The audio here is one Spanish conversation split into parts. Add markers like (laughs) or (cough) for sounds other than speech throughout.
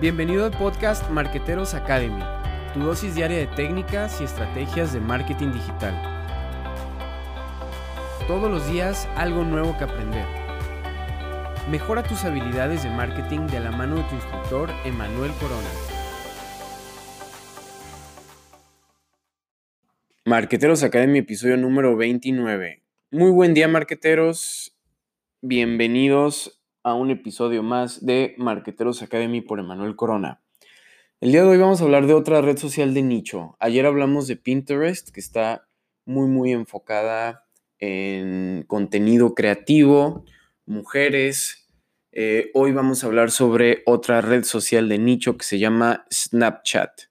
Bienvenido al podcast Marqueteros Academy, tu dosis diaria de técnicas y estrategias de marketing digital. Todos los días algo nuevo que aprender. Mejora tus habilidades de marketing de la mano de tu instructor Emanuel Corona. Marqueteros Academy, episodio número 29. Muy buen día, marqueteros. Bienvenidos a un episodio más de Marqueteros Academy por Emanuel Corona. El día de hoy vamos a hablar de otra red social de nicho. Ayer hablamos de Pinterest, que está muy, muy enfocada en contenido creativo, mujeres. Eh, hoy vamos a hablar sobre otra red social de nicho que se llama Snapchat.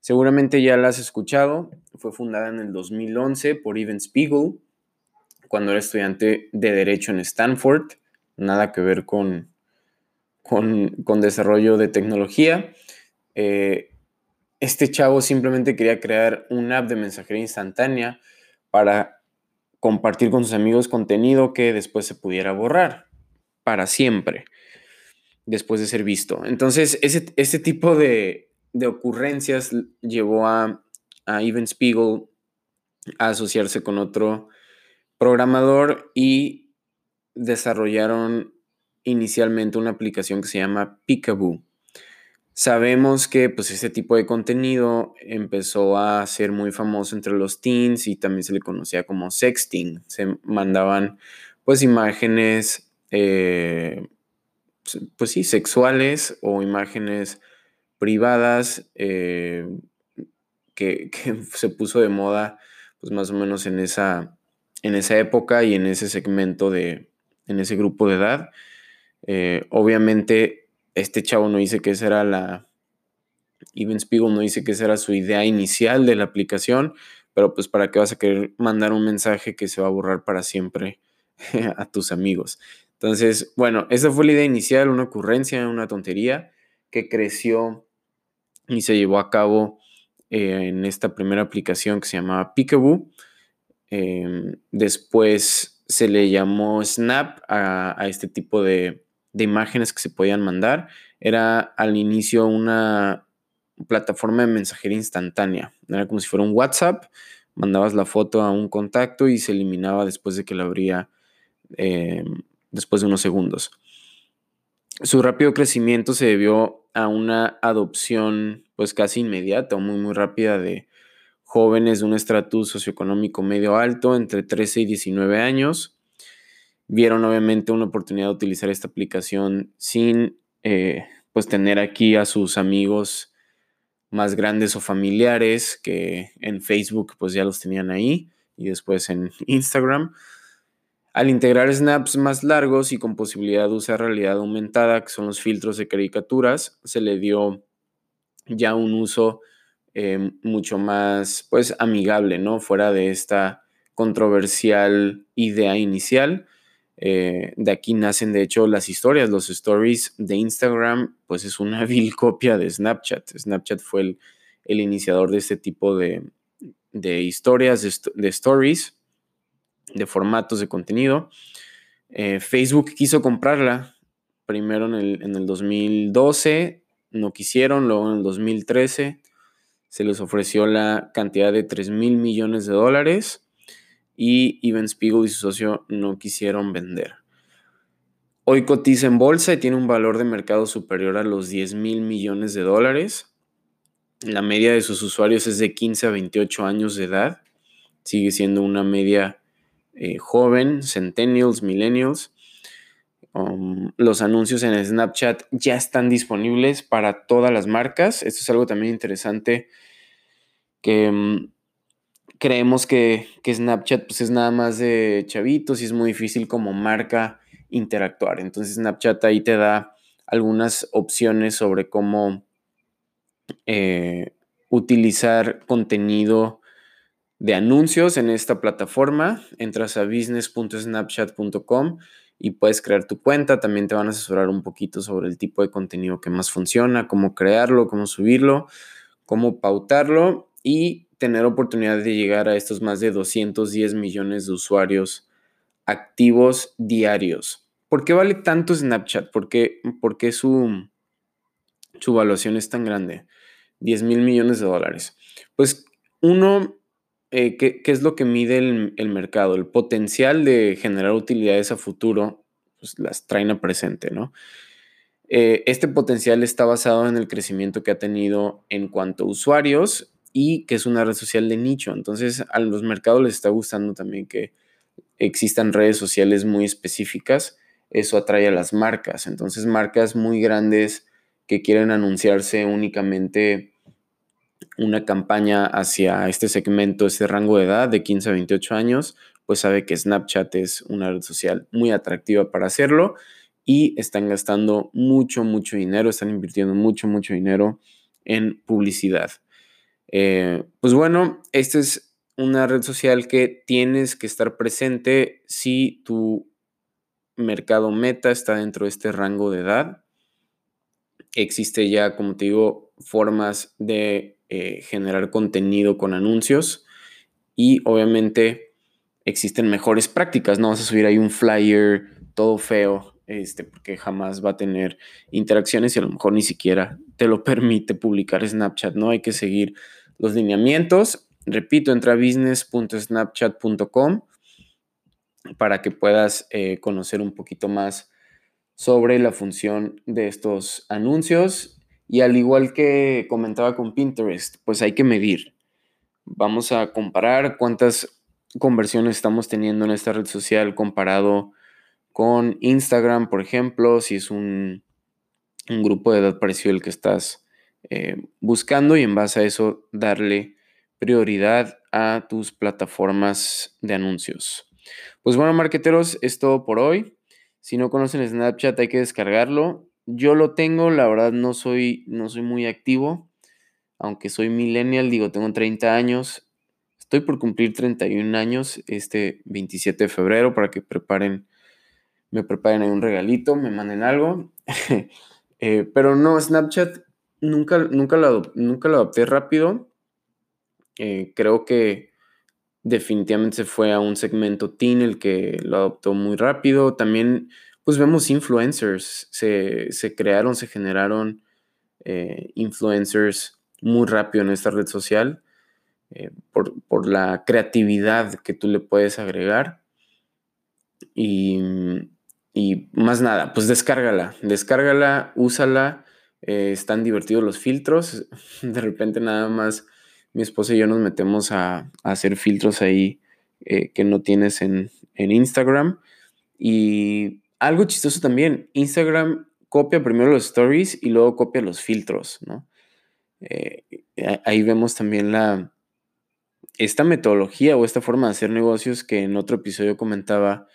Seguramente ya la has escuchado. Fue fundada en el 2011 por Evan Spiegel cuando era estudiante de Derecho en Stanford, nada que ver con, con, desarrollo de tecnología. Eh, este chavo simplemente quería crear una app de mensajería instantánea para compartir con sus amigos contenido que después se pudiera borrar para siempre, después de ser visto. Entonces, ese, ese tipo de, de ocurrencias llevó a, a Spiegel a asociarse con otro programador y desarrollaron inicialmente una aplicación que se llama Peekaboo. Sabemos que pues este tipo de contenido empezó a ser muy famoso entre los teens y también se le conocía como sexting. Se mandaban pues imágenes, eh, pues sí, sexuales o imágenes privadas eh, que, que, (laughs) se puso de moda pues más o menos en esa, en esa época y en ese segmento de, en ese grupo de edad. Eh, obviamente, este chavo no dice que esa era la, Even Spiegel no dice que esa era su idea inicial de la aplicación, pero pues para qué vas a querer mandar un mensaje que se va a borrar para siempre (laughs) a tus amigos. Entonces, bueno, esa fue la idea inicial, una ocurrencia, una tontería que creció y se llevó a cabo eh, en esta primera aplicación que se llamaba Peekaboo. Em, después se le llamó Snap a, este tipo de, imágenes que se podían mandar. Era al inicio una plataforma de mensajería instantánea. Era como si fuera un WhatsApp. Mandabas la foto a un contacto y se eliminaba después de que la abría em, después de unos segundos. Su rápido crecimiento se debió a una adopción pues casi inmediata o muy muy rápida de, jóvenes de un estatus socioeconómico medio alto, entre 13 y 19 años. Vieron obviamente una oportunidad de utilizar esta aplicación sin eh, pues tener aquí a sus amigos más grandes o familiares que en Facebook pues ya los tenían ahí y después en Instagram. Al integrar snaps más largos y con posibilidad de usar realidad aumentada, que son los filtros de caricaturas, se le dio ya un uso eh, mucho más, pues, amigable, ¿no? Fuera de esta controversial idea inicial. Eh, de aquí nacen, de hecho, las historias, los stories de Instagram, pues es una (laughs) vil copia de Snapchat. Snapchat fue el, iniciador de este tipo de, historias, de, stories, de formatos de contenido. Eh, Facebook quiso comprarla primero en el, en el 2012, no quisieron, luego en el 2013 se les ofreció la cantidad de 3 mil millones de dólares y Even Spiegel y su socio no quisieron vender. Hoy cotiza en bolsa y tiene un valor de mercado superior a los 10 mil millones de dólares. La media de sus usuarios es de 15 a 28 años de edad. Sigue siendo una media eh, joven, centennials, millennials. Um, los anuncios en Snapchat ya están disponibles para todas las marcas. Esto es algo también interesante que um, creemos que, Snapchat pues, es nada más de chavitos y es muy difícil como marca interactuar. Entonces Snapchat ahí te da algunas opciones sobre cómo eh, utilizar contenido de anuncios en esta plataforma. Entras a business.snapchat.com y puedes crear tu cuenta. También te van a asesorar un poquito sobre el tipo de contenido que más funciona, cómo crearlo, cómo subirlo, cómo pautarlo y tener oportunidad de llegar a estos más de 210 millones de usuarios activos diarios. ¿Por qué vale tanto Snapchat? ¿Por qué, su, su evaluación es tan grande, 10 mil millones de dólares. Pues uno, eh, ¿qué, es lo que mide el, mercado? El potencial de generar utilidades a futuro, pues las traen a presente, ¿no? Eh, este potencial está basado en el crecimiento que ha tenido en cuanto a usuarios y que es una red social de nicho. Entonces a los mercados les está gustando también que existan redes sociales muy específicas. Eso atrae a las marcas. Entonces marcas muy grandes que quieren anunciarse únicamente una campaña hacia este segmento, este rango de edad de 15 a 28 años, pues sabe que Snapchat es una red social muy atractiva para hacerlo y están gastando mucho, mucho dinero, están invirtiendo mucho, mucho dinero en publicidad. Eh, pues bueno, esta es una red social que tienes que estar presente si tu mercado meta está dentro de este rango de edad. Existe ya, como te digo, formas de eh, generar contenido con anuncios y obviamente existen mejores prácticas. No vas a subir ahí un flyer todo feo este, porque jamás va a tener interacciones y a lo mejor ni siquiera te lo (laughs) permite publicar Snapchat, ¿no? Hay que seguir los lineamientos. Repito, entra a business.snapchat.com para que puedas eh, conocer un poquito más sobre la función de estos anuncios. Y al igual que comentaba con Pinterest, pues hay que medir. Vamos a comparar cuántas conversiones estamos teniendo en esta red social comparado con Instagram, por ejemplo, si es un, grupo de edad parecido al que estás eh, buscando y en base a eso darle prioridad a tus plataformas de anuncios. Pues bueno, marqueteros, es todo por hoy. Si no conocen Snapchat hay que descargarlo. Yo lo tengo, la verdad no soy, no soy muy activo, aunque soy millennial, digo, tengo 30 años. Estoy por cumplir 31 años este 27 de febrero para que preparen, me preparen ahí un regalito, me manden algo. (laughs) Eh, pero no, Snapchat nunca, nunca, lo, nunca lo adopté rápido. Eh, creo que definitivamente se fue a un segmento teen el que lo adoptó muy rápido. También, pues vemos influencers, se, crearon, se generaron eh, influencers muy rápido en esta red social eh, por, la creatividad que tú le puedes agregar. Y, y más nada, pues descárgala, descárgala, úsala. Eh, están divertidos los filtros. (laughs) De repente nada más mi esposa y yo nos metemos a, hacer filtros ahí eh, que no tienes en, Instagram. Y algo chistoso también, Instagram copia primero los stories y luego copia los filtros, ¿no? Eh, ahí vemos también la, esta metodología o esta forma de hacer negocios que en otro episodio comentaba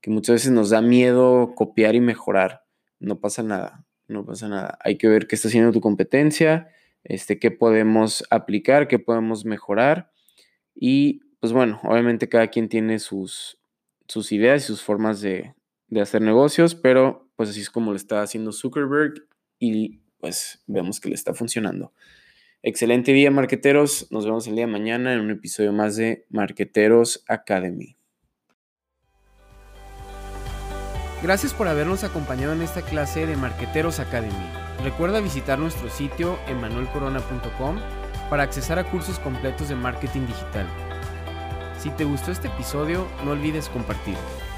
que muchas veces nos da miedo copiar y mejorar. No pasa nada, no pasa nada. Hay que ver qué está haciendo tu competencia, este, qué podemos aplicar, qué podemos mejorar. Y pues bueno, obviamente cada quien tiene sus, sus ideas y sus formas de, de hacer negocios, pero pues así es como lo está haciendo Zuckerberg y pues vemos que le está funcionando. Excelente día, marqueteros. Nos vemos el día de mañana en un episodio más de Marqueteros Academy. Gracias por habernos acompañado en esta clase de Marqueteros Academy. Recuerda visitar nuestro sitio emanuelcorona.com para accesar a cursos completos de marketing digital. Si te gustó este episodio, no olvides compartirlo.